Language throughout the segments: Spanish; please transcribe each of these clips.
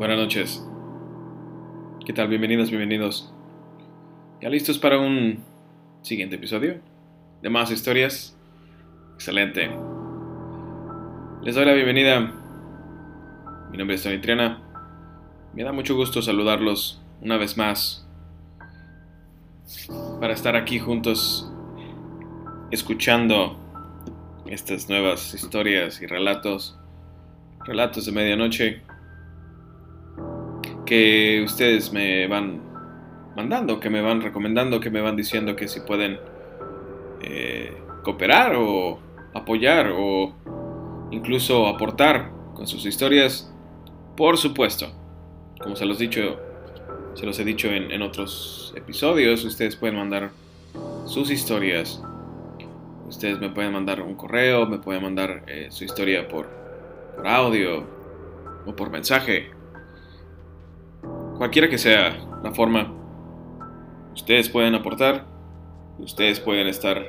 Buenas noches. ¿Qué tal? Bienvenidos, bienvenidos. ¿Ya listos para un siguiente episodio? ¿De más historias? Excelente. Les doy la bienvenida. Mi nombre es Tony Triana. Me da mucho gusto saludarlos una vez más para estar aquí juntos escuchando estas nuevas historias y relatos, relatos de medianoche que ustedes me van mandando, que me van recomendando, que me van diciendo que si pueden eh, cooperar o apoyar o incluso aportar con sus historias, por supuesto. Como se los, dicho, se los he dicho en, otros episodios, ustedes pueden mandar sus historias. Ustedes me pueden mandar un correo, me pueden mandar eh, su historia por, por audio o por mensaje Cualquiera que sea la forma, ustedes pueden aportar, ustedes pueden estar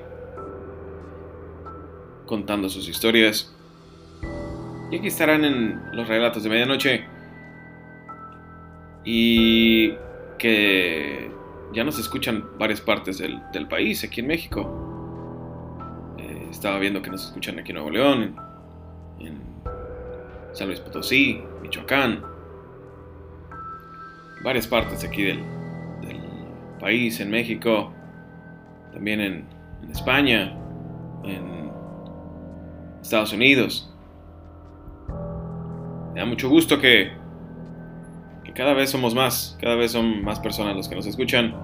contando sus historias. Y aquí estarán en los relatos de medianoche. Y que ya nos escuchan varias partes del, país, aquí en México. Eh, estaba viendo que nos escuchan aquí en Nuevo León, en San Luis Potosí, Michoacán, varias partes aquí del, país, en México, también en, España, en Estados Unidos. Me da mucho gusto que, que cada vez somos más, cada vez son más personas los que nos escuchan.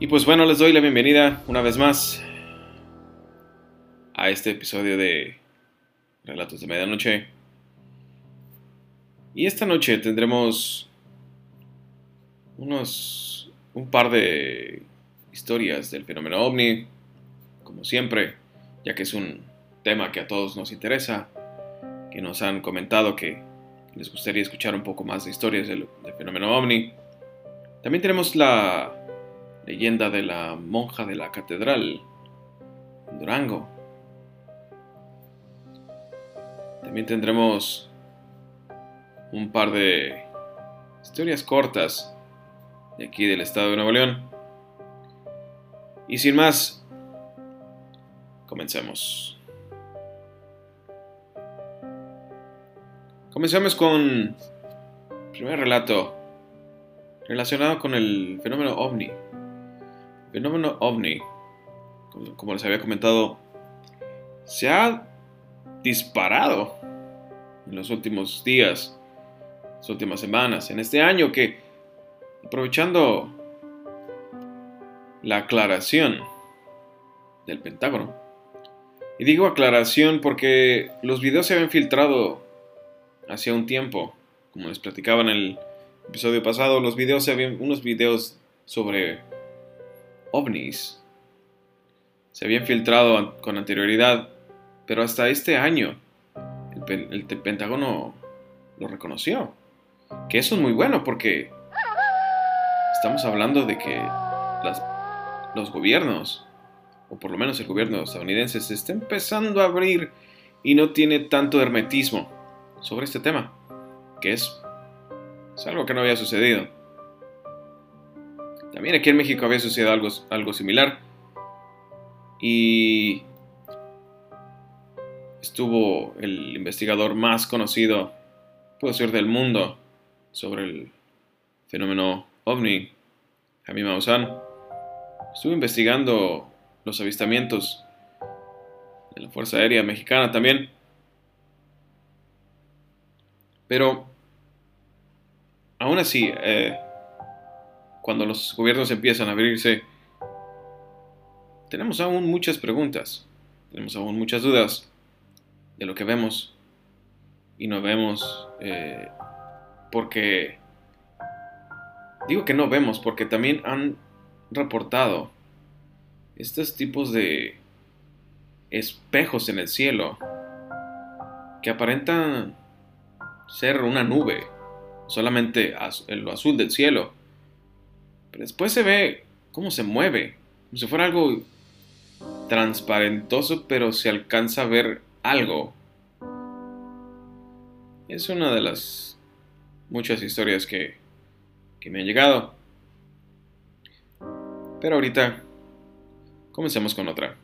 Y pues bueno, les doy la bienvenida una vez más a este episodio de Relatos de Medianoche. Y esta noche tendremos unos un par de historias del fenómeno ovni, como siempre, ya que es un tema que a todos nos interesa, que nos han comentado que les gustaría escuchar un poco más de historias del, fenómeno ovni. También tenemos la leyenda de la monja de la catedral en Durango. También tendremos un par de historias cortas de aquí del estado de Nuevo León. Y sin más, comencemos. Comencemos con el primer relato relacionado con el fenómeno ovni. El fenómeno ovni, como les había comentado, se ha disparado en los últimos días últimas semanas, en este año que, aprovechando la aclaración del Pentágono, y digo aclaración porque los videos se habían filtrado hace un tiempo, como les platicaba en el episodio pasado, los videos se habían, unos videos sobre ovnis se habían filtrado con anterioridad, pero hasta este año el Pentágono lo reconoció. Que eso es muy bueno porque estamos hablando de que los gobiernos, o por lo menos el gobierno estadounidense, se está empezando a abrir y no tiene tanto hermetismo sobre este tema, que es, es algo que no había sucedido. También aquí en México había sucedido algo, algo similar y estuvo el investigador más conocido, puede ser del mundo, sobre el fenómeno ovni, Jaime Maussan, estuve investigando los avistamientos de la Fuerza Aérea Mexicana también. Pero, aún así, eh, cuando los gobiernos empiezan a abrirse, tenemos aún muchas preguntas, tenemos aún muchas dudas de lo que vemos y no vemos eh, porque digo que no vemos, porque también han reportado estos tipos de espejos en el cielo que aparentan ser una nube, solamente lo azul del cielo. Pero después se ve cómo se mueve, como si fuera algo transparentoso, pero se alcanza a ver algo Es una de las muchas historias que, que me han llegado. Pero ahorita comencemos con otra.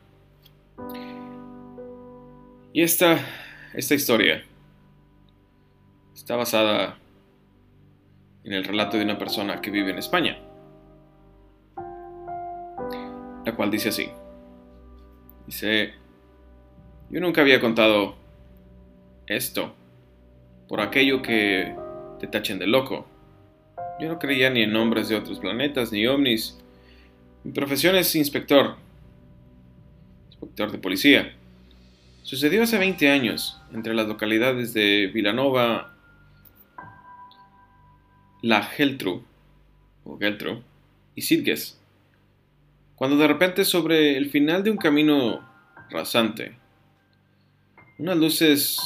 Y esta, esta historia está basada en el relato de una persona que vive en España, la cual dice así. Dice, yo nunca había contado esto por aquello que te tachen de loco. Yo no creía ni en nombres de otros planetas ni ovnis. Mi profesión es inspector, inspector de policía. Sucedió hace 20 años entre las localidades de Vilanova, La Geltru, o Geltru, y Sitges, cuando de repente sobre el final de un camino rasante, unas luces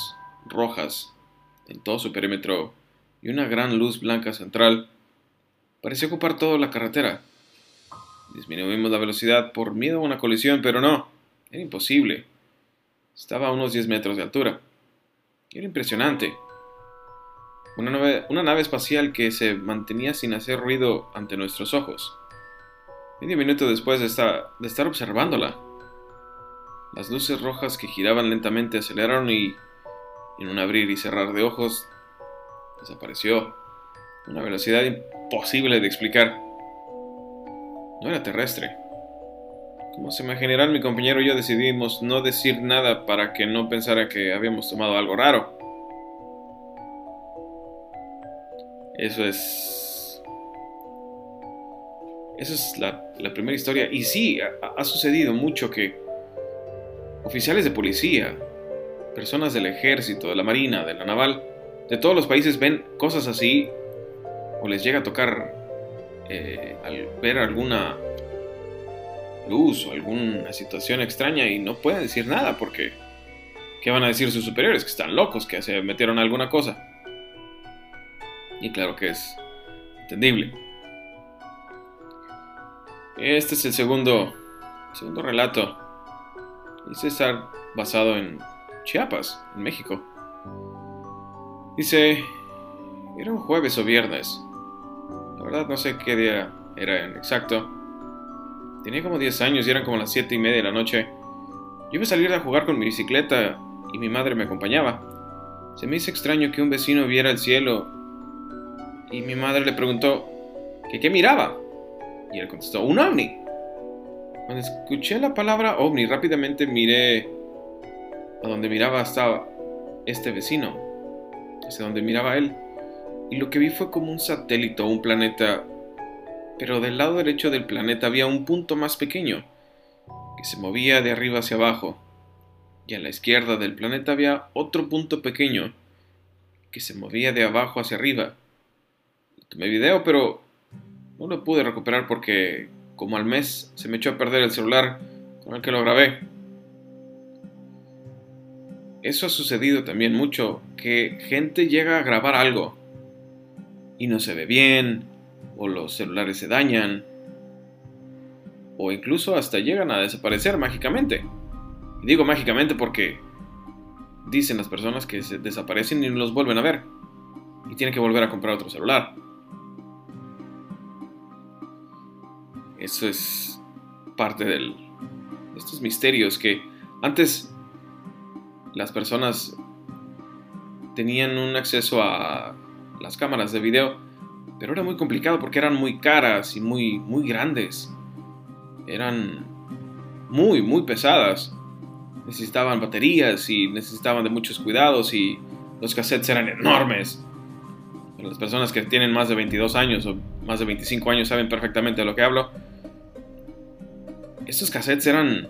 rojas en todo su perímetro y una gran luz blanca central pareció ocupar toda la carretera. Disminuimos la velocidad por miedo a una colisión, pero no, era imposible. Estaba a unos 10 metros de altura. Era impresionante. Una nave, una nave espacial que se mantenía sin hacer ruido ante nuestros ojos. Medio minuto después de de estar observándola, las luces rojas que giraban lentamente aceleraron y, en un abrir y cerrar de ojos, desapareció. Una velocidad imposible de explicar. No era terrestre. Como se imaginarán, mi compañero y yo decidimos no decir nada para que no pensara que habíamos tomado algo raro. Eso es... Esa es la, primera historia. Y sí, ha, sucedido mucho que oficiales de policía, personas del ejército, de la marina, de la naval, de todos los países ven cosas así o les llega a tocar eh, al ver alguna luz o alguna situación extraña y no pueden decir nada porque ¿qué van a decir sus superiores? Que están locos, que se metieron a alguna cosa. Y claro que es entendible. Este es el segundo, segundo relato. Dice estar basado en Chiapas, en México. Dice, era un jueves o viernes. La verdad no sé qué día era en exacto. Tenía como 10 años y eran como las 7 y media de la noche. Yo iba a salir a jugar con mi bicicleta y mi madre me acompañaba. Se me hizo extraño que un vecino viera el cielo y mi madre le preguntó qué miraba. Y él contestó, un ovni. Cuando escuché la palabra ovni, rápidamente miré a donde miraba estaba este vecino, donde miraba él. Y lo que vi fue como un satélite o un planeta pero del lado derecho del planeta había un punto más pequeño, que se movía de arriba hacia abajo, y a la izquierda del planeta había otro punto pequeño, que se movía de abajo hacia arriba. Tomé video, pero no lo pude recuperar porque, como al mes, se me echó a perder el celular con el que lo grabé. Eso ha sucedido también mucho, que gente llega a grabar algo y no se ve bien, o los celulares se dañan, o incluso hasta llegan a desaparecer mágicamente. Y digo mágicamente porque dicen las personas que se desaparecen y no los vuelven a ver, y tienen que volver a comprar otro celular. Eso es parte de estos misterios que antes las personas tenían un acceso a las cámaras de video pero era muy complicado porque eran muy caras y muy, muy grandes. Eran muy, muy pesadas. Necesitaban baterías y necesitaban de muchos cuidados y los cassettes eran enormes. las personas que tienen más de 22 años o más de 25 años saben perfectamente de lo que hablo. Estos cassettes eran,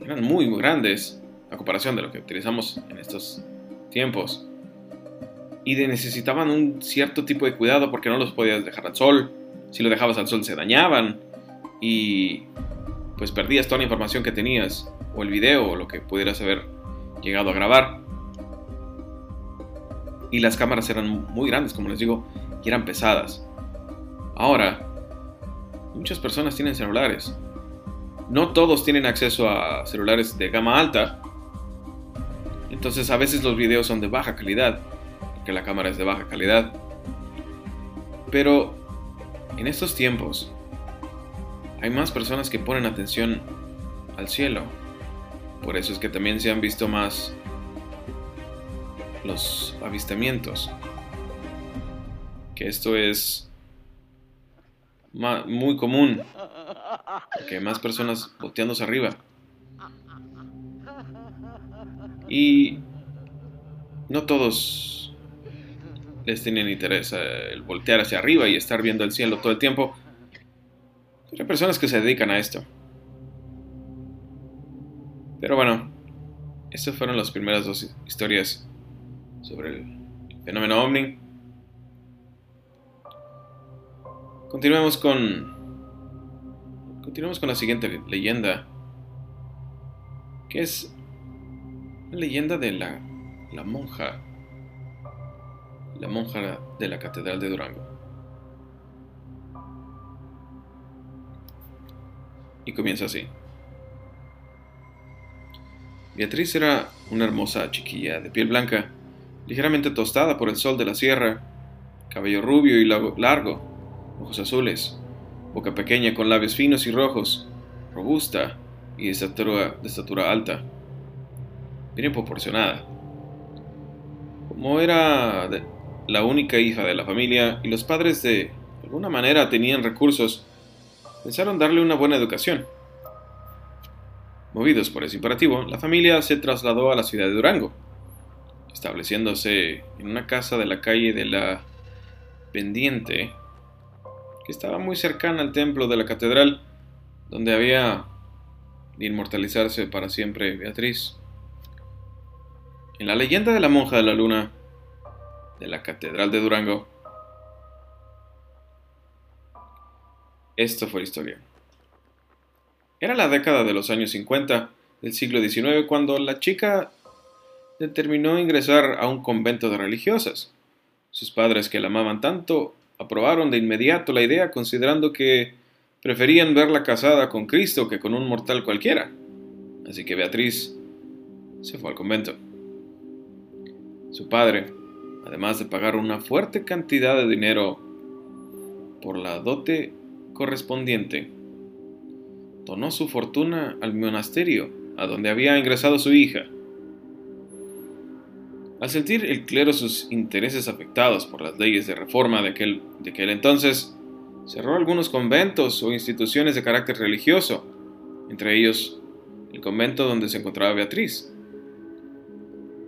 eran muy, muy grandes a comparación de lo que utilizamos en estos tiempos y necesitaban un cierto tipo de cuidado porque no los podías dejar al sol. Si lo dejabas al sol se dañaban y pues perdías toda la información que tenías o el video o lo que pudieras haber llegado a grabar. Y las cámaras eran muy grandes, como les digo, y eran pesadas. Ahora, muchas personas tienen celulares. No todos tienen acceso a celulares de gama alta. Entonces a veces los videos son de baja calidad que la cámara es de baja calidad. Pero en estos tiempos hay más personas que ponen atención al cielo. Por eso es que también se han visto más los avistamientos. Que esto es muy común. Que hay más personas volteándose arriba. Y no todos les tienen interés el voltear hacia arriba y estar viendo el cielo todo el tiempo. Hay personas que se dedican a esto. Pero bueno, estas fueron las primeras dos historias sobre el fenómeno ovni. Continuemos con. Continuemos con la siguiente leyenda. Que es leyenda de la, la monja. La monja de la Catedral de Durango. Y comienza así. Beatriz era una hermosa chiquilla de piel blanca, ligeramente tostada por el sol de la sierra, cabello rubio y largo, ojos azules, boca pequeña con labios finos y rojos, robusta y de estatura, de estatura alta, bien proporcionada. Como era la única hija de la familia y los padres de alguna manera tenían recursos, pensaron darle una buena educación. Movidos por ese imperativo, la familia se trasladó a la ciudad de Durango, estableciéndose en una casa de la calle de la Pendiente, que estaba muy cercana al templo de la catedral, donde había de inmortalizarse para siempre Beatriz. En la leyenda de la monja de la luna, de la catedral de Durango, Esto fue historia. Era la década de los años 50 del siglo XIX cuando la chica determinó ingresar a un convento de religiosas. Sus padres, que la amaban tanto, aprobaron de inmediato la idea considerando que preferían verla casada con Cristo que con un mortal cualquiera. Así que Beatriz se fue al convento. Su padre, además de pagar una fuerte cantidad de dinero por la dote correspondiente, donó su fortuna al monasterio a donde había ingresado su hija. Al sentir el clero sus intereses afectados por las leyes de reforma de aquel, de aquel entonces, cerró algunos conventos o instituciones de carácter religioso, entre ellos el convento donde se encontraba Beatriz.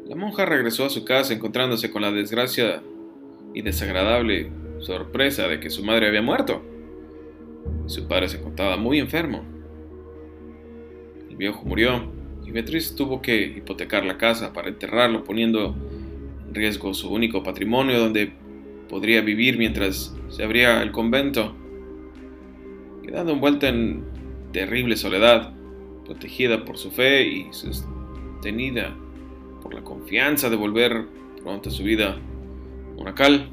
La monja regresó a su casa encontrándose con la desgracia y desagradable sorpresa de que su madre había muerto. Su padre se encontraba muy enfermo. El viejo murió y Beatriz tuvo que hipotecar la casa para enterrarlo, poniendo en riesgo su único patrimonio donde podría vivir mientras se abría el convento, quedando envuelta en terrible soledad, protegida por su fe y sostenida por la confianza de volver pronto a su vida monacal.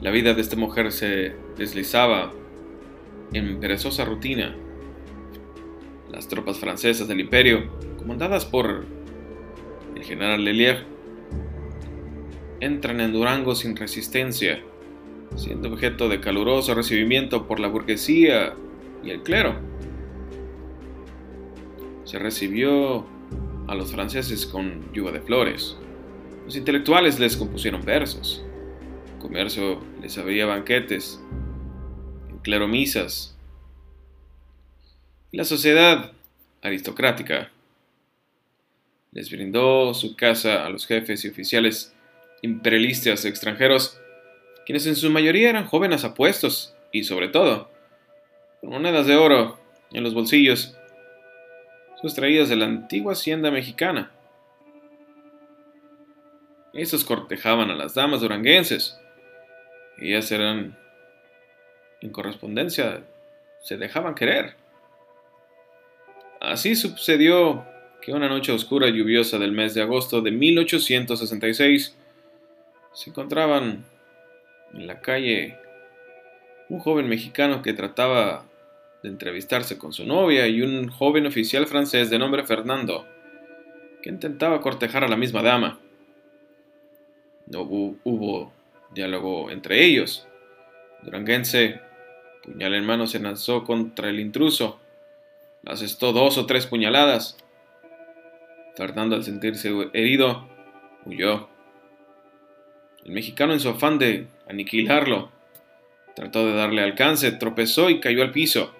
La vida de esta mujer se deslizaba en perezosa rutina. Las tropas francesas del imperio, comandadas por el general Lelier, entran en Durango sin resistencia, siendo objeto de caluroso recibimiento por la burguesía y el clero. Se recibió a los franceses con lluvia de flores. Los intelectuales les compusieron versos comercio les abría banquetes, en cleromisas. La sociedad aristocrática les brindó su casa a los jefes y oficiales imperialistas extranjeros, quienes en su mayoría eran jóvenes apuestos y, sobre todo, con monedas de oro en los bolsillos, sustraídas de la antigua hacienda mexicana. Estos cortejaban a las damas duranguenses, ellas eran en correspondencia, se dejaban querer. Así sucedió que una noche oscura y lluviosa del mes de agosto de 1866 se encontraban en la calle un joven mexicano que trataba de entrevistarse con su novia y un joven oficial francés de nombre Fernando que intentaba cortejar a la misma dama. No hubo, diálogo entre ellos. Duranguense, puñal en mano, se lanzó contra el intruso. Le asestó dos o tres puñaladas. Fernando, al sentirse herido, huyó. El mexicano, en su afán de aniquilarlo, trató de darle alcance, tropezó y cayó al piso.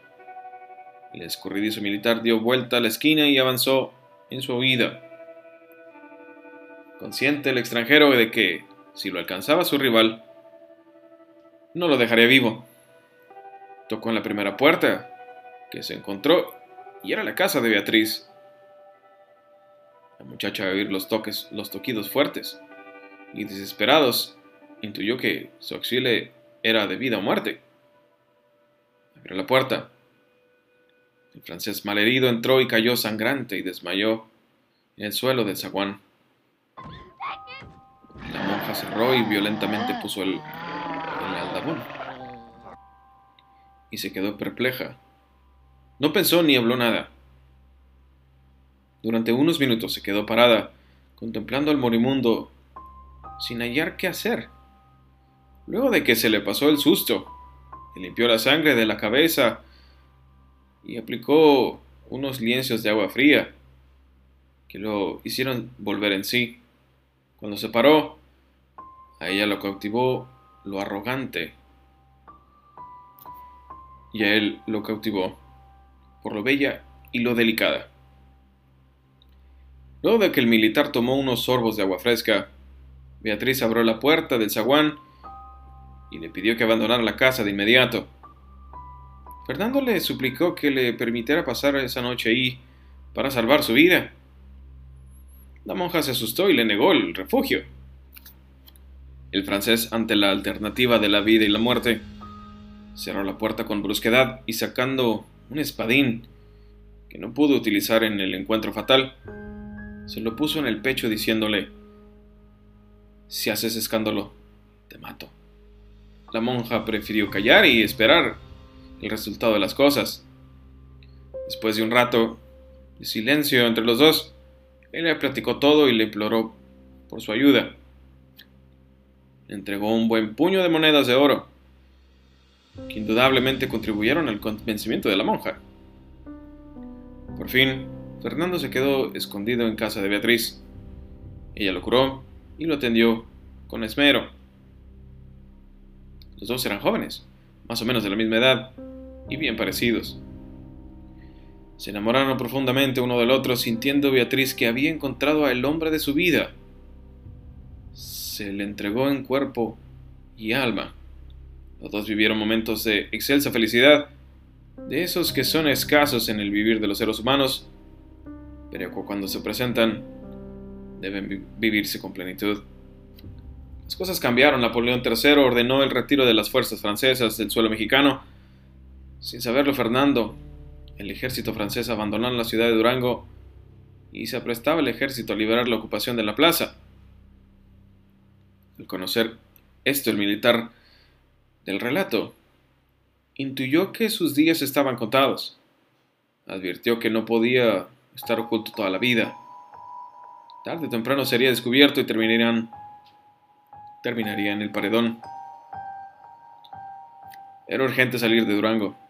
El escurridizo militar dio vuelta a la esquina y avanzó en su huida. Consciente el extranjero de que, si lo alcanzaba su rival, no lo dejaría vivo. Tocó en la primera puerta, que se encontró, y era la casa de Beatriz. La muchacha, al oír los toques, los toquidos fuertes y desesperados, intuyó que su auxilio era de vida o muerte. Abrió la puerta. El francés malherido entró y cayó sangrante y desmayó en el suelo del zaguán. La monja cerró y violentamente puso el, el aldabón. Y se quedó perpleja. No pensó ni habló nada. Durante unos minutos se quedó parada, contemplando al morimundo, sin hallar qué hacer. Luego de que se le pasó el susto, limpió la sangre de la cabeza y aplicó unos lienzos de agua fría que lo hicieron volver en sí. Cuando se paró, a ella lo cautivó lo arrogante y a él lo cautivó por lo bella y lo delicada. Luego de que el militar tomó unos sorbos de agua fresca, Beatriz abrió la puerta del zaguán y le pidió que abandonara la casa de inmediato. Fernando le suplicó que le permitiera pasar esa noche ahí para salvar su vida. La monja se asustó y le negó el refugio. El francés, ante la alternativa de la vida y la muerte, cerró la puerta con brusquedad y sacando un espadín que no pudo utilizar en el encuentro fatal, se lo puso en el pecho diciéndole, si haces escándalo, te mato. La monja prefirió callar y esperar el resultado de las cosas. Después de un rato de silencio entre los dos, él le platicó todo y le imploró por su ayuda. Le entregó un buen puño de monedas de oro, que indudablemente contribuyeron al convencimiento de la monja. Por fin, Fernando se quedó escondido en casa de Beatriz. Ella lo curó y lo atendió con esmero. Los dos eran jóvenes, más o menos de la misma edad y bien parecidos. Se enamoraron profundamente uno del otro, sintiendo Beatriz que había encontrado al hombre de su vida. Se le entregó en cuerpo y alma. Los dos vivieron momentos de excelsa felicidad, de esos que son escasos en el vivir de los seres humanos, pero cuando se presentan deben vivirse con plenitud. Las cosas cambiaron. Napoleón III ordenó el retiro de las fuerzas francesas del suelo mexicano. Sin saberlo, Fernando, el ejército francés abandonó la ciudad de Durango y se aprestaba el ejército a liberar la ocupación de la plaza. Al conocer esto, el militar del relato intuyó que sus días estaban contados. Advirtió que no podía estar oculto toda la vida. Tarde o temprano sería descubierto y terminarían, terminaría en el paredón. Era urgente salir de Durango.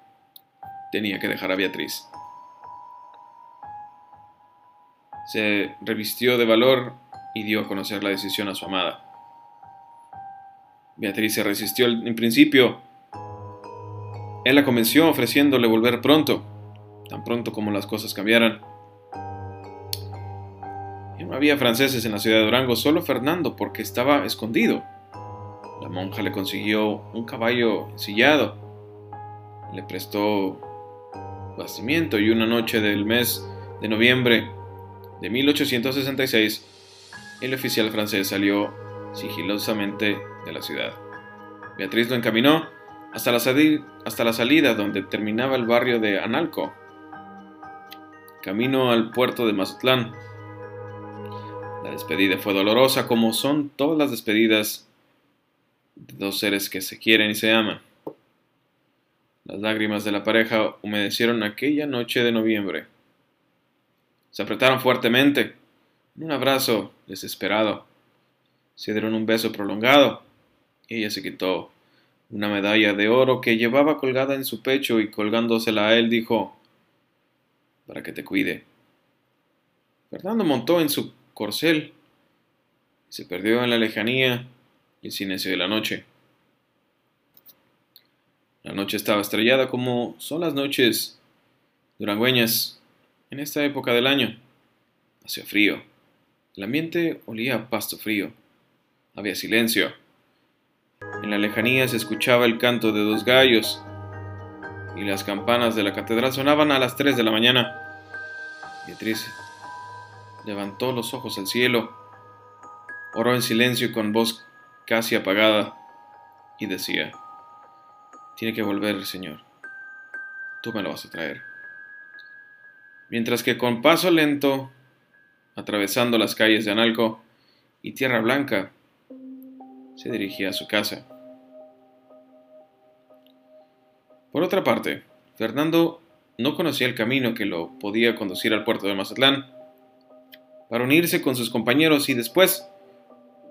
Tenía que dejar a Beatriz. Se revistió de valor y dio a conocer la decisión a su amada. Beatriz se resistió en principio. Él la convenció ofreciéndole volver pronto, tan pronto como las cosas cambiaran. No había franceses en la ciudad de Durango, solo Fernando, porque estaba escondido. La monja le consiguió un caballo ensillado, le prestó y una noche del mes de noviembre de 1866, el oficial francés salió sigilosamente de la ciudad. Beatriz lo encaminó hasta la, hasta la salida donde terminaba el barrio de Analco, camino al puerto de Mazatlán. La despedida fue dolorosa como son todas las despedidas de dos seres que se quieren y se aman. Las lágrimas de la pareja humedecieron aquella noche de noviembre. Se apretaron fuertemente, en un abrazo desesperado. se dieron un beso prolongado. Ella se quitó una medalla de oro que llevaba colgada en su pecho y colgándosela a él dijo, para que te cuide. Fernando montó en su corcel y se perdió en la lejanía y el silencio de la noche. La noche estaba estrellada como son las noches durangüeñas en esta época del año. Hacía frío. El ambiente olía a pasto frío. Había silencio. En la lejanía se escuchaba el canto de dos gallos y las campanas de la catedral sonaban a las tres de la mañana. Beatriz levantó los ojos al cielo, oró en silencio con voz casi apagada y decía, Tiene que volver, Señor. Tú me lo vas a traer. Mientras que con paso lento, atravesando las calles de Analco y Tierra Blanca, se dirigía a su casa. Por otra parte, Fernando no conocía el camino que lo podía conducir al puerto de Mazatlán para unirse con sus compañeros y después,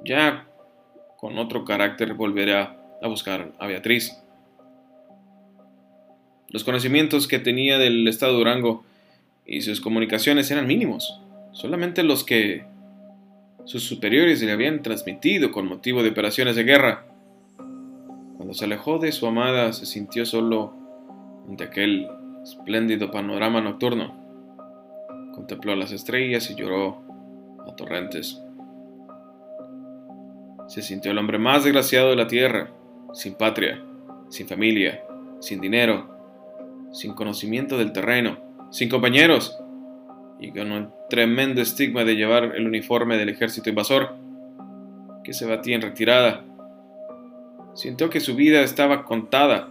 ya con otro carácter, volverá a buscar a Beatriz. Los conocimientos que tenía del estado Durango y sus comunicaciones eran mínimos, solamente los que sus superiores le habían transmitido con motivo de operaciones de guerra. Cuando se alejó de su amada, se sintió solo ante aquel espléndido panorama nocturno. Contempló las estrellas y lloró a torrentes. Se sintió el hombre más desgraciado de la tierra, sin patria, sin familia, sin dinero, sin conocimiento del terreno, sin compañeros, y con un tremendo estigma de llevar el uniforme del ejército invasor, que se batía en retirada. Sintió que su vida estaba contada,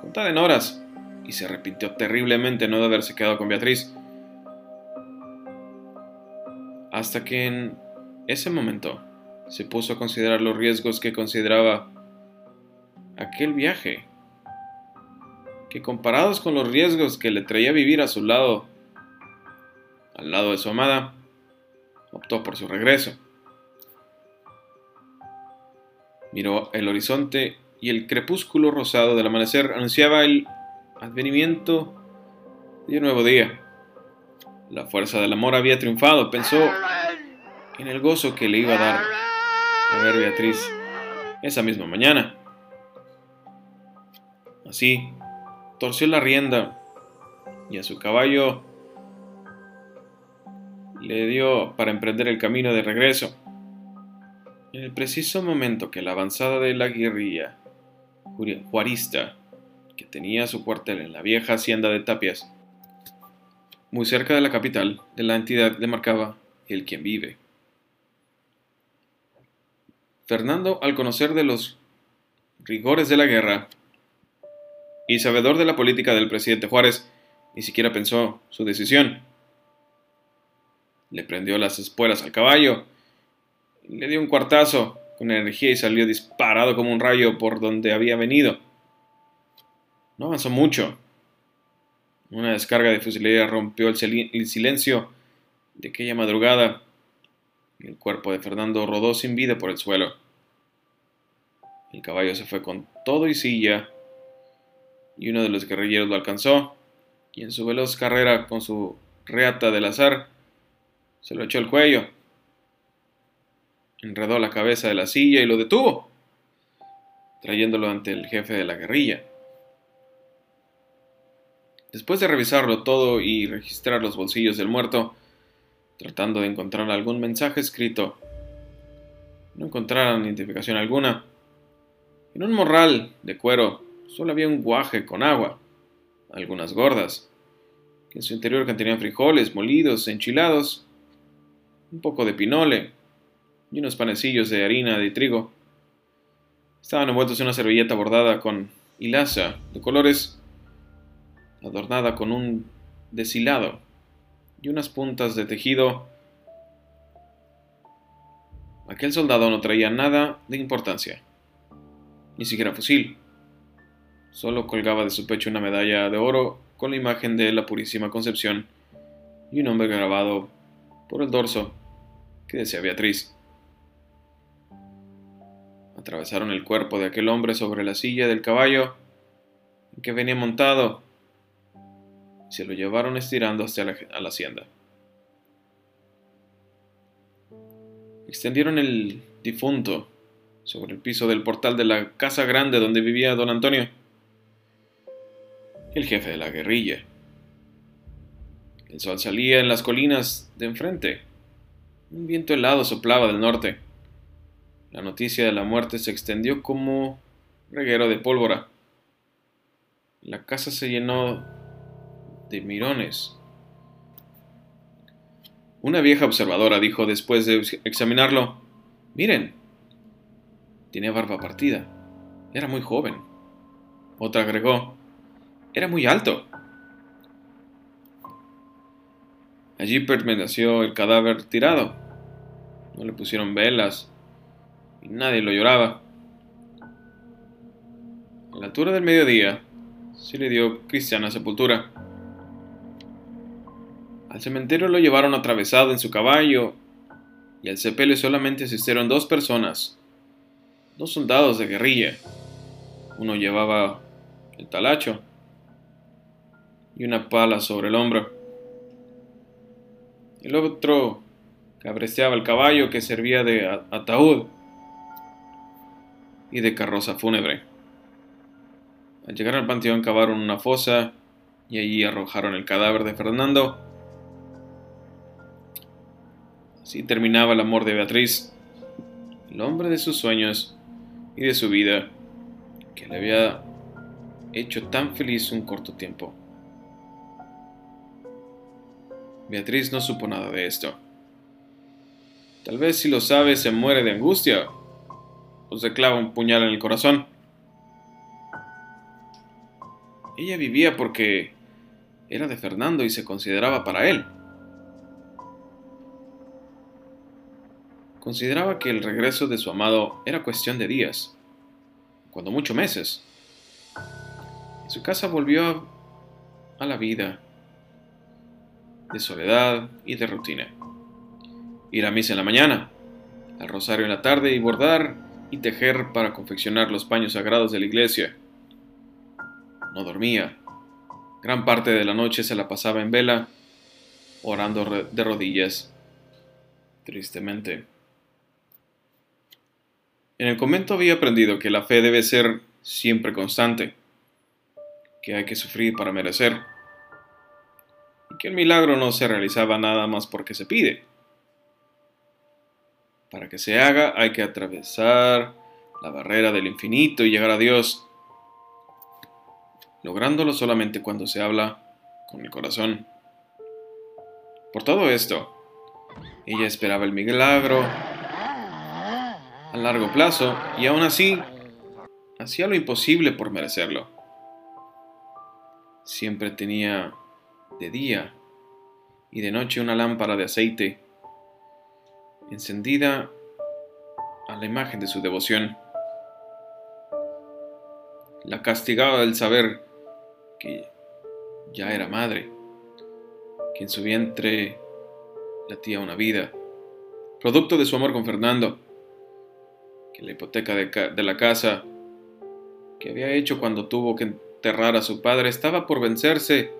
contada en horas, y se arrepintió terriblemente no de haberse quedado con Beatriz. Hasta que en ese momento se puso a considerar los riesgos que consideraba aquel viaje, que comparados con los riesgos que le traía vivir a su lado al lado de su amada, optó por su regreso. Miró el horizonte y el crepúsculo rosado del amanecer anunciaba el advenimiento de un nuevo día. La fuerza del amor había triunfado, pensó en el gozo que le iba a dar a ver Beatriz esa misma mañana. Así, torció la rienda y a su caballo le dio para emprender el camino de regreso. En el preciso momento que la avanzada de la guerrilla juarista, que tenía su cuartel en la vieja hacienda de Tapias, muy cerca de la capital de la entidad, le marcaba el quien vive. Fernando, al conocer de los rigores de la guerra y sabedor de la política del presidente Juárez, ni siquiera pensó su decisión le prendió las espuelas al caballo, le dio un cuartazo con energía y salió disparado como un rayo por donde había venido. No avanzó mucho. Una descarga de fusilería rompió el, silencio de aquella madrugada el cuerpo de Fernando rodó sin vida por el suelo. El caballo se fue con todo y silla y uno de los guerrilleros lo alcanzó y en su veloz carrera con su reata del azar se lo echó al cuello, enredó la cabeza de la silla y lo detuvo, trayéndolo ante el jefe de la guerrilla. Después de revisarlo todo y registrar los bolsillos del muerto, tratando de encontrar algún mensaje escrito, no encontraron identificación alguna. En un morral de cuero solo había un guaje con agua, algunas gordas, que en su interior contenían frijoles molidos, enchilados un poco de pinole y unos panecillos de harina de trigo. Estaban envueltos en una servilleta bordada con hilaza de colores, adornada con un deshilado y unas puntas de tejido. Aquel soldado no traía nada de importancia, ni siquiera fusil. Solo colgaba de su pecho una medalla de oro con la imagen de la Purísima Concepción y un nombre grabado por el dorso que decía Beatriz. atravesaron el cuerpo de aquel hombre sobre la silla del caballo que venía montado y se lo llevaron estirando hasta la, a la hacienda. Extendieron el difunto sobre el piso del portal de la casa grande donde vivía don Antonio, el jefe de la guerrilla. El sol salía en las colinas de enfrente. Un viento helado soplaba del norte. La noticia de la muerte se extendió como reguero de pólvora. La casa se llenó de mirones. Una vieja observadora dijo después de examinarlo, miren, tiene barba partida. Era muy joven. Otra agregó, era muy alto. Allí permaneció el cadáver tirado. No le pusieron velas y nadie lo lloraba. A la altura del mediodía se le dio cristiana sepultura. Al cementerio lo llevaron atravesado en su caballo y al sepelio solamente asistieron dos personas, dos soldados de guerrilla. Uno llevaba el talacho y una pala sobre el hombro. El otro cabeceaba el caballo que servía de ataúd y de carroza fúnebre. Al llegar al panteón cavaron una fosa y allí arrojaron el cadáver de Fernando Así terminaba el amor de Beatriz, el hombre de sus sueños y de su vida, que le había hecho tan feliz un corto tiempo. Beatriz no supo nada de esto. Tal vez si lo sabe se muere de angustia o se clava un puñal en el corazón. Ella vivía porque era de Fernando y se consideraba para él. Consideraba que el regreso de su amado era cuestión de días, cuando mucho meses. su casa volvió a la vida de soledad y de rutina. Ir a misa en la mañana, al rosario en la tarde y bordar y tejer para confeccionar los paños sagrados de la iglesia. No dormía. Gran parte de la noche se la pasaba en vela, orando de rodillas. Tristemente. En el convento había aprendido que la fe debe ser siempre constante, que hay que sufrir para merecer, que el milagro no se realizaba nada más porque se pide. Para que se haga hay que atravesar la barrera del infinito y llegar a Dios, lográndolo solamente cuando se habla con el corazón. Por todo esto, ella esperaba el milagro a largo plazo y aún así hacía lo imposible por merecerlo. Siempre tenía de día y de noche una lámpara de aceite encendida a la imagen de su devoción. La castigaba el saber que ya era madre, que en su vientre latía una vida, producto de su amor con Fernando la hipoteca de, la casa que había hecho cuando tuvo que enterrar a su padre estaba por vencerse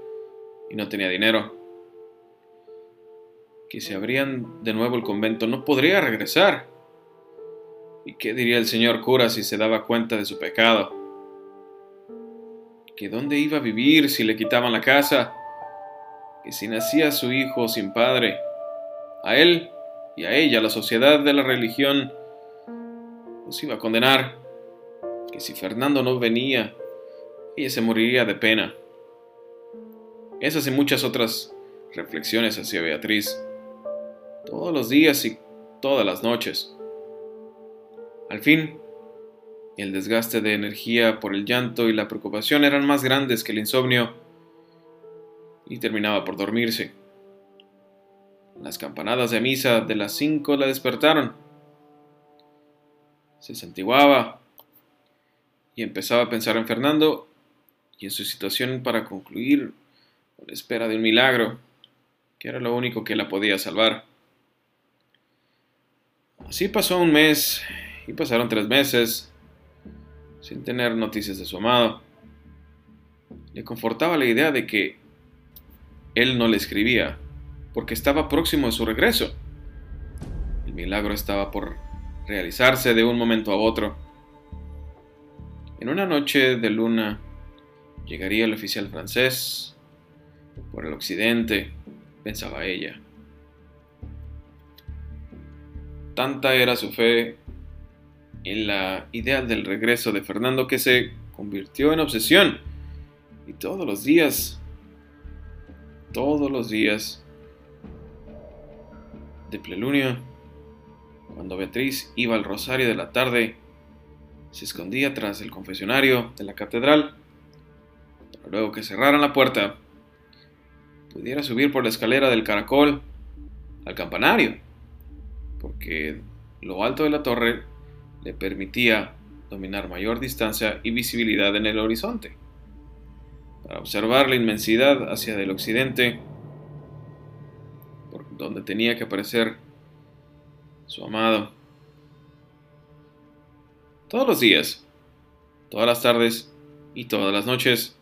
y no tenía dinero. Que si abrían de nuevo el convento no podría regresar. ¿Y qué diría el señor cura si se daba cuenta de su pecado? ¿Que dónde iba a vivir si le quitaban la casa? ¿Que si nacía su hijo sin padre? A él y a ella, la sociedad de la religión, los iba a condenar, que si Fernando no venía, ella se moriría de pena. Esas y muchas otras reflexiones hacia Beatriz, todos los días y todas las noches. Al fin, el desgaste de energía por el llanto y la preocupación eran más grandes que el insomnio y terminaba por dormirse. Las campanadas de misa de las cinco la despertaron se santiguaba y empezaba a pensar en Fernando y en su situación para concluir con la espera de un milagro, que era lo único que la podía salvar. Así pasó un mes Y pasaron tres meses sin tener noticias de su amado. Le confortaba la idea de que él no le escribía, porque estaba próximo a su regreso. El milagro estaba por realizarse de un momento a otro. En una noche de luna llegaría el oficial francés por el occidente, pensaba ella. Tanta era su fe en la idea del regreso de Fernando que se convirtió en obsesión. Y todos los días, todos los días de plenilunio, cuando Beatriz iba al rosario de la tarde, se escondía tras el confesionario de la catedral, pero luego que cerraran la puerta, pudiera subir por la escalera del caracol al campanario, porque lo alto de la torre le permitía dominar mayor distancia y visibilidad en el horizonte. Para observar la inmensidad hacia el occidente, por donde tenía que aparecer su amado. Todos los días, todas las tardes y todas las noches,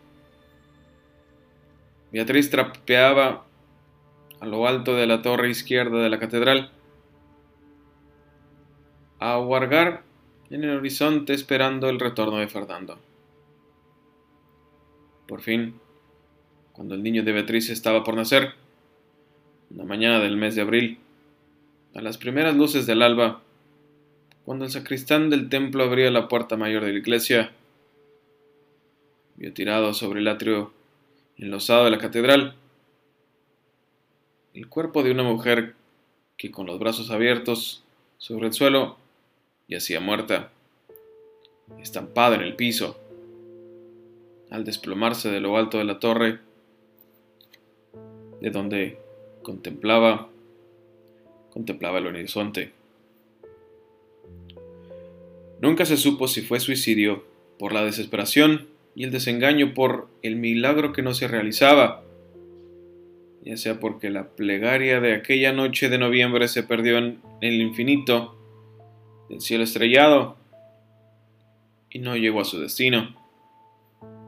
Beatriz trapeaba a lo alto de la torre izquierda de la catedral a aguargar en el horizonte esperando el retorno de Fernando. Por fin, cuando el niño de Beatriz estaba por nacer, una mañana del mes de abril, a las primeras luces del alba, cuando el sacristán del templo abría la puerta mayor de la iglesia, vio tirado sobre el atrio enlosado de la catedral el cuerpo de una mujer que con los brazos abiertos sobre el suelo yacía muerta, estampada en el piso. Al desplomarse de lo alto de la torre, de donde contemplaba, contemplaba el horizonte. Nunca se supo si fue suicidio por la desesperación y el desengaño por el milagro que no se realizaba, ya sea porque la plegaria de aquella noche de noviembre se perdió en el infinito del cielo estrellado y no llegó a su destino,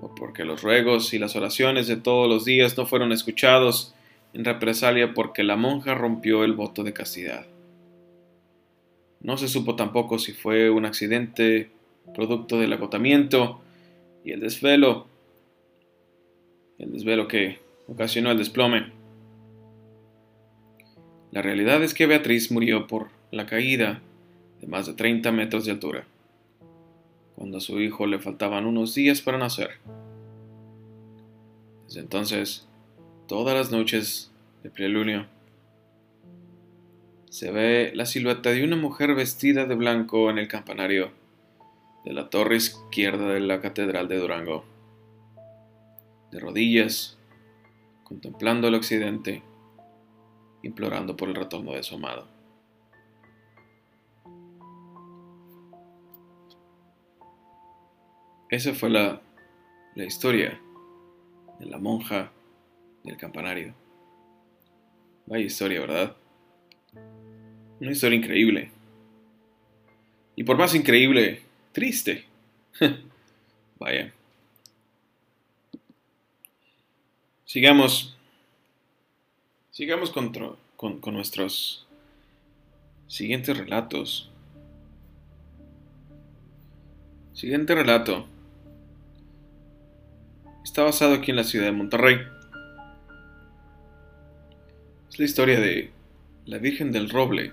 o porque los ruegos y las oraciones de todos los días no fueron escuchados en represalia porque la monja rompió el voto de castidad. No se supo tampoco si fue un accidente producto del agotamiento y el desvelo, el desvelo que ocasionó el desplome. La realidad es que Beatriz murió por la caída de más de 30 metros de altura, cuando a su hijo le faltaban unos días para nacer. Desde entonces, todas las noches de preludio, se ve la silueta de una mujer vestida de blanco en el campanario de la torre izquierda de la Catedral de Durango, de rodillas, contemplando el occidente, implorando por el retorno de su amado. Esa fue la, la historia de la monja del campanario. Vaya historia, ¿verdad? Una historia increíble. Y por más increíble, triste. Vaya. Sigamos. Sigamos con, con nuestros siguientes relatos. Siguiente relato está basado aquí en la ciudad de Monterrey. Es la historia de la Virgen del Roble.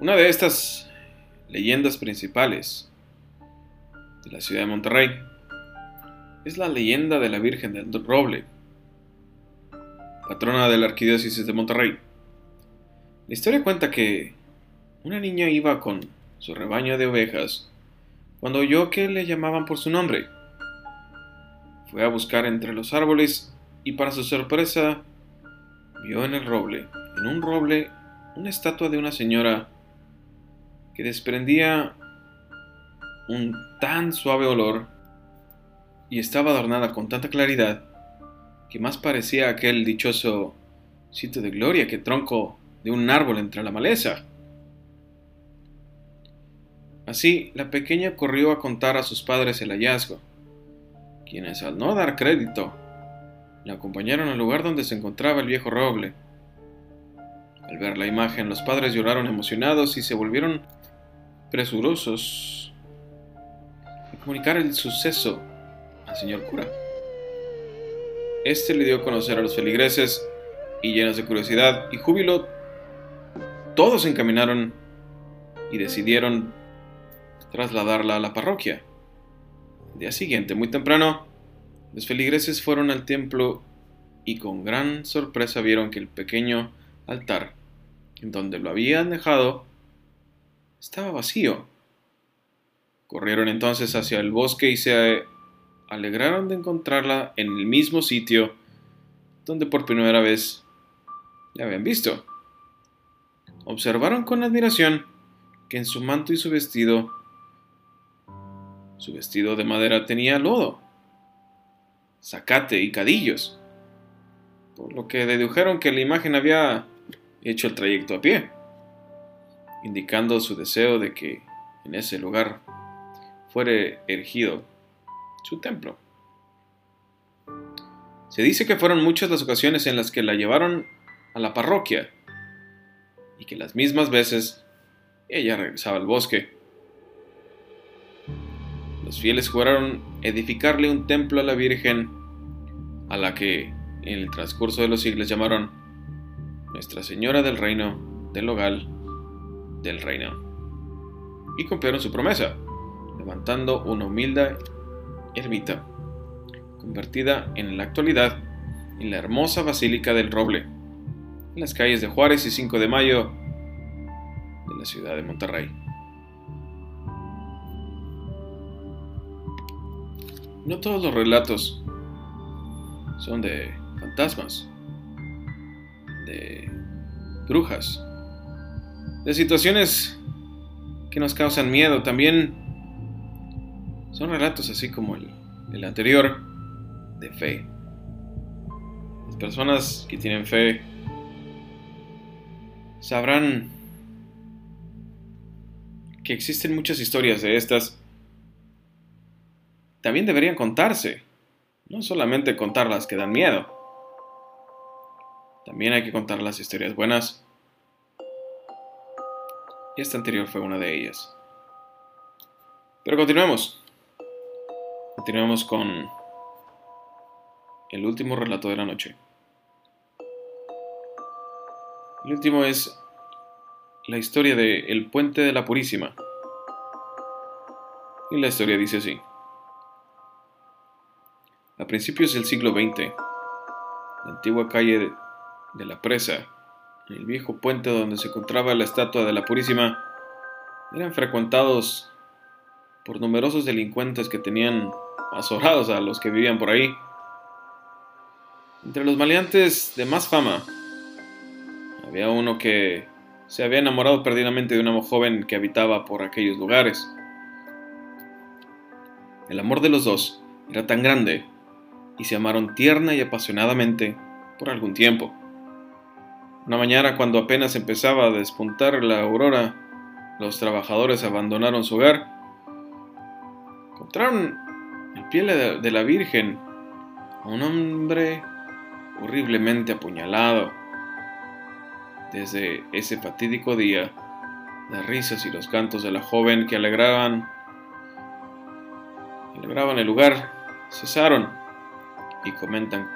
Una de estas leyendas principales de la ciudad de Monterrey es la leyenda de la Virgen del Roble, patrona de la Arquidiócesis de Monterrey. La historia cuenta que una niña iba con su rebaño de ovejas cuando oyó que le llamaban por su nombre. Fue a buscar entre los árboles y para su sorpresa vio en el roble, en un roble, una estatua de una señora que desprendía un tan suave olor y estaba adornada con tanta claridad que más parecía aquel dichoso sitio de gloria que tronco de un árbol entre la maleza. Así, la pequeña corrió a contar a sus padres el hallazgo, quienes al no dar crédito, la acompañaron al lugar donde se encontraba el viejo roble. Al ver la imagen, los padres lloraron emocionados y se volvieron presurosos comunicar el suceso al señor cura. Este le dio a conocer a los feligreses y llenos de curiosidad y júbilo, todos se encaminaron y decidieron trasladarla a la parroquia. El día siguiente, muy temprano, los feligreses fueron al templo y con gran sorpresa vieron que el pequeño altar, en donde lo habían dejado, estaba vacío. Corrieron entonces hacia el bosque y se alegraron de encontrarla en el mismo sitio donde por primera vez la habían visto. Observaron con admiración que en su manto y su vestido, su vestido de madera tenía lodo, zacate y cadillos, por lo que dedujeron que la imagen había hecho el trayecto a pie, indicando su deseo de que en ese lugar fuera erigido su templo. Se dice que fueron muchas las ocasiones en las que la llevaron a la parroquia y que las mismas veces ella regresaba al bosque. Los fieles juraron edificarle un templo a la Virgen, a la que en el transcurso de los siglos llamaron Nuestra Señora del Reino, del Hogar, del Reino. Y cumplieron su promesa, levantando una humilde ermita, convertida en la actualidad en la hermosa Basílica del Roble, en las calles de Juárez y 5 de Mayo de la ciudad de Monterrey. No todos los relatos son de fantasmas, de brujas, de situaciones que nos causan miedo. También son relatos así como el, el anterior de fe. Las personas que tienen fe sabrán que existen muchas historias de estas, también deberían contarse, no solamente contar las que dan miedo. También hay que contar las historias buenas. Y esta anterior fue una de ellas. Pero continuemos. Continuemos con el último relato de la noche. El último es la historia de El Puente de la Purísima. Y la historia dice así. A principios del siglo XX, la antigua calle de, la presa, el viejo puente donde se encontraba la estatua de la Purísima, eran frecuentados por numerosos delincuentes que tenían azorados a los que vivían por ahí. Entre los maleantes de más fama, había uno que se había enamorado perdidamente de una joven que habitaba por aquellos lugares. El amor de los dos era tan grande y se amaron tierna y apasionadamente por algún tiempo. Una mañana cuando apenas empezaba a despuntar la aurora, los trabajadores abandonaron su hogar. Encontraron el pie de la Virgen a un hombre horriblemente apuñalado desde ese fatídico día, las risas y los cantos de la joven que alegraban, alegraban el lugar cesaron y comentan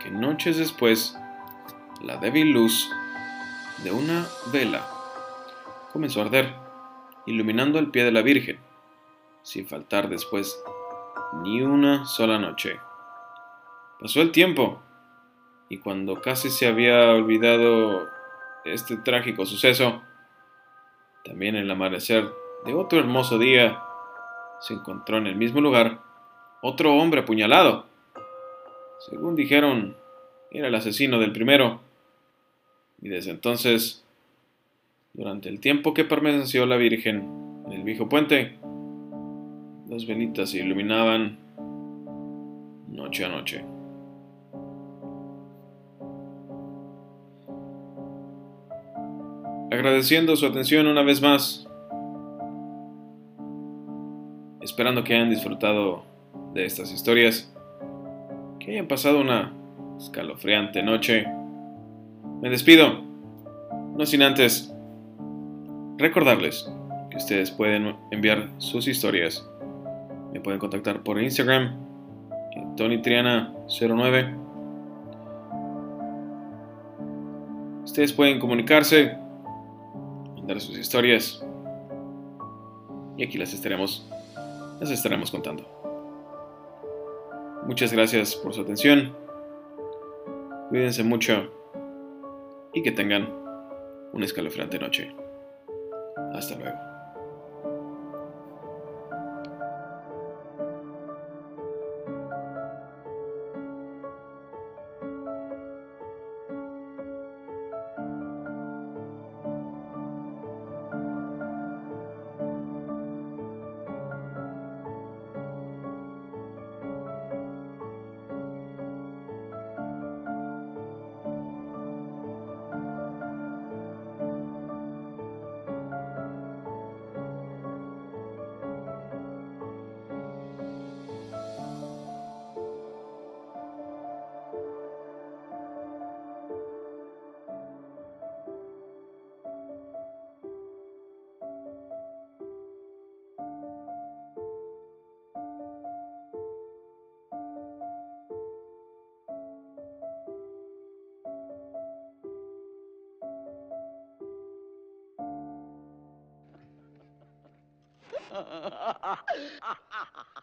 que noches después la débil luz de una vela comenzó a arder, iluminando el pie de la Virgen, sin faltar después ni una sola noche. Pasó el tiempo, y cuando casi se había olvidado este trágico suceso, también el amanecer de otro hermoso día, se encontró en el mismo lugar otro hombre apuñalado. Según dijeron, era el asesino del primero. Y desde entonces, durante el tiempo que permaneció la Virgen en el viejo puente, las velitas se iluminaban noche a noche. agradeciendo su atención una vez más. esperando que hayan disfrutado de estas historias, que hayan pasado una escalofriante noche. Me despido, no sin antes recordarles que ustedes pueden enviar sus historias. Me pueden contactar por Instagram, TonyTriana09. Ustedes pueden comunicarse, mandar sus historias y aquí las estaremos, las estaremos contando. Muchas gracias por su atención. Cuídense mucho y que tengan una escalofriante noche. Hasta luego. 哈哈哈哈哈哈哈哈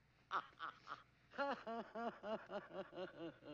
哈哈哈哈哈哈哈哈哈哈哈